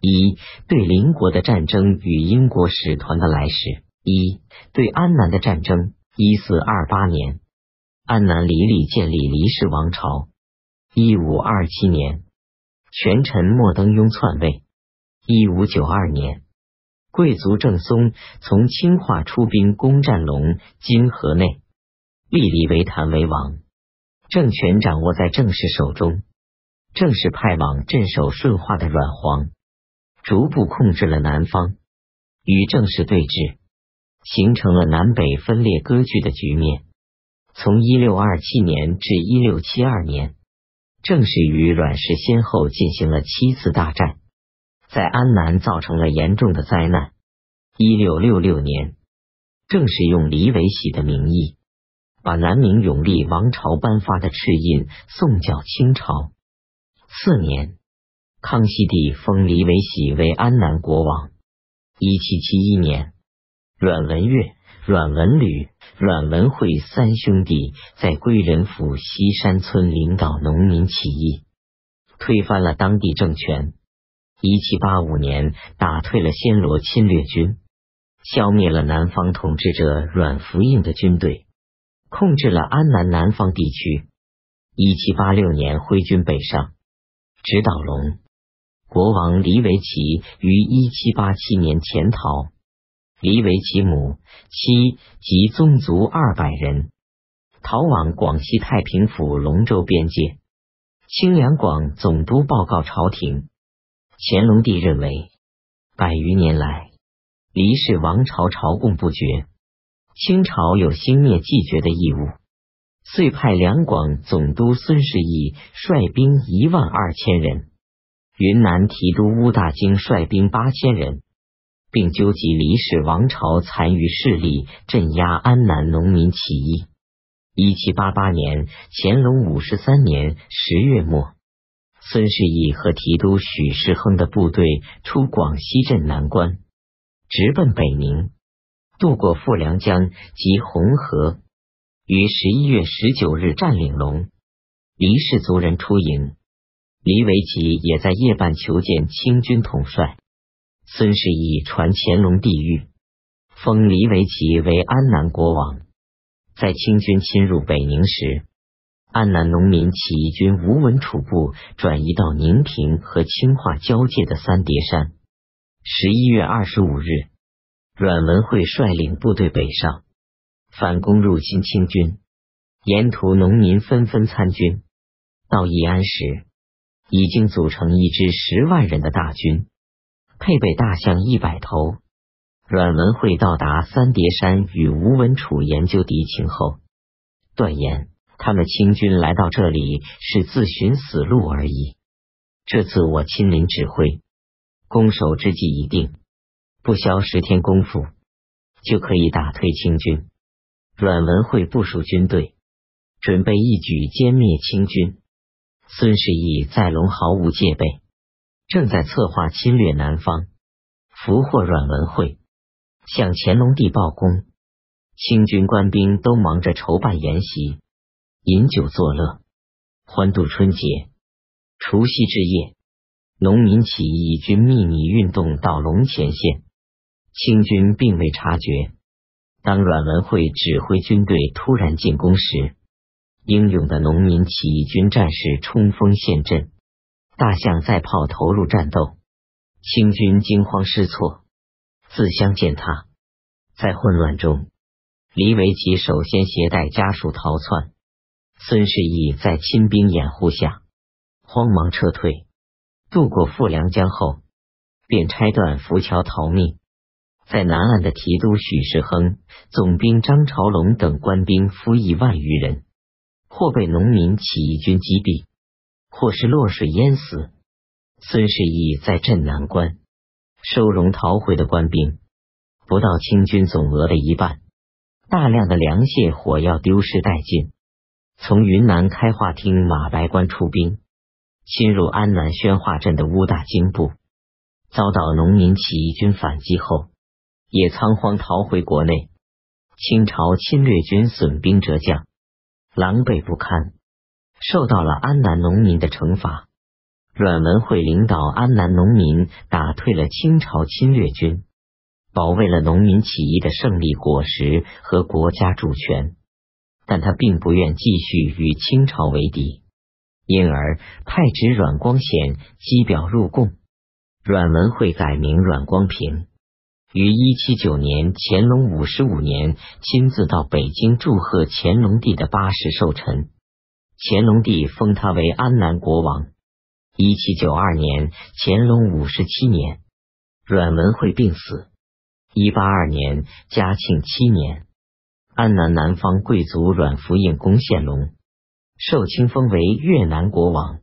一对邻国的战争与英国使团的来使。一对安南的战争。一四二八年，安南黎利建立黎氏王朝。一五二七年，权臣莫登庸篡位。一五九二年，贵族郑松从清化出兵攻占龙金河内，立黎维谭为王，政权掌握在郑氏手中。郑氏派往镇守顺化的阮黄。逐步控制了南方，与郑氏对峙，形成了南北分裂割据的局面。从一六二七年至一六七二年，郑氏与阮氏先后进行了七次大战，在安南造成了严重的灾难。一六六六年，正是用李维喜的名义，把南明永历王朝颁发的敕印送交清朝。次年。康熙帝封黎维喜为安南国王。一七七一年，阮文岳、阮文履、阮文惠三兄弟在归仁府西山村领导农民起义，推翻了当地政权。一七八五年，打退了暹罗侵略军，消灭了南方统治者阮福应的军队，控制了安南南方地区。一七八六年，挥军北上，直捣龙。国王黎维奇于一七八七年潜逃，黎维奇母妻及宗族二百人。逃往广西太平府龙州边界。清两广总督报告朝廷，乾隆帝认为百余年来黎氏王朝朝贡不绝，清朝有兴灭继绝的义务，遂派两广总督孙世义率兵一万二千人。云南提督乌大京率兵八千人，并纠集黎氏王朝残余势力，镇压安南农民起义。一七八八年，乾隆五十三年十月末，孙世义和提督许世亨的部队出广西镇南关，直奔北宁，渡过富良江及红河，于十一月十九日占领龙。黎氏族人出营。黎维奇也在夜半求见清军统帅孙世义，传乾隆帝谕，封黎维奇为安南国王。在清军侵入北宁时，安南农民起义军吴文楚部转移到宁平和清化交界的三叠山。十一月二十五日，阮文惠率领部队北上，反攻入侵清军。沿途农民纷纷参军。到义安时。已经组成一支十万人的大军，配备大象一百头。阮文惠到达三叠山与吴文楚研究敌情后，断言他们清军来到这里是自寻死路而已。这次我亲临指挥，攻守之计已定，不消十天功夫就可以打退清军。阮文惠部署军队，准备一举歼灭清军。孙世义在龙毫无戒备，正在策划侵略南方，俘获阮文惠，向乾隆帝报功。清军官兵都忙着筹办筵席、饮酒作乐，欢度春节。除夕之夜，农民起义军秘密运动到龙前线，清军并未察觉。当阮文惠指挥军队突然进攻时，英勇的农民起义军战士冲锋陷阵，大象载炮投入战斗，清军惊慌失措，自相践踏。在混乱中，李维奇首先携带家属逃窜，孙世义在亲兵掩护下慌忙撤退。渡过富良江后，便拆断浮桥逃命。在南岸的提督许世亨、总兵张朝龙等官兵夫役万余人。或被农民起义军击毙，或是落水淹死。孙世义在镇南关收容逃回的官兵，不到清军总额的一半。大量的粮械、火药丢失殆尽。从云南开化厅马白关出兵，侵入安南宣化镇的乌大京部，遭到农民起义军反击后，也仓皇逃回国内。清朝侵略军损兵折将。狼狈不堪，受到了安南农民的惩罚。阮文会领导安南农民打退了清朝侵略军，保卫了农民起义的胜利果实和国家主权。但他并不愿继续与清朝为敌，因而派侄阮光显机表入贡。阮文会改名阮光平，于一七九年乾隆五十五年亲自到北京祝贺乾隆帝的八十寿辰，乾隆帝封他为安南国王。一七九二年乾隆五十七年，阮文惠病死。一八二年嘉庆七年。安南南方贵族阮福应攻献龙，受清封为越南国王。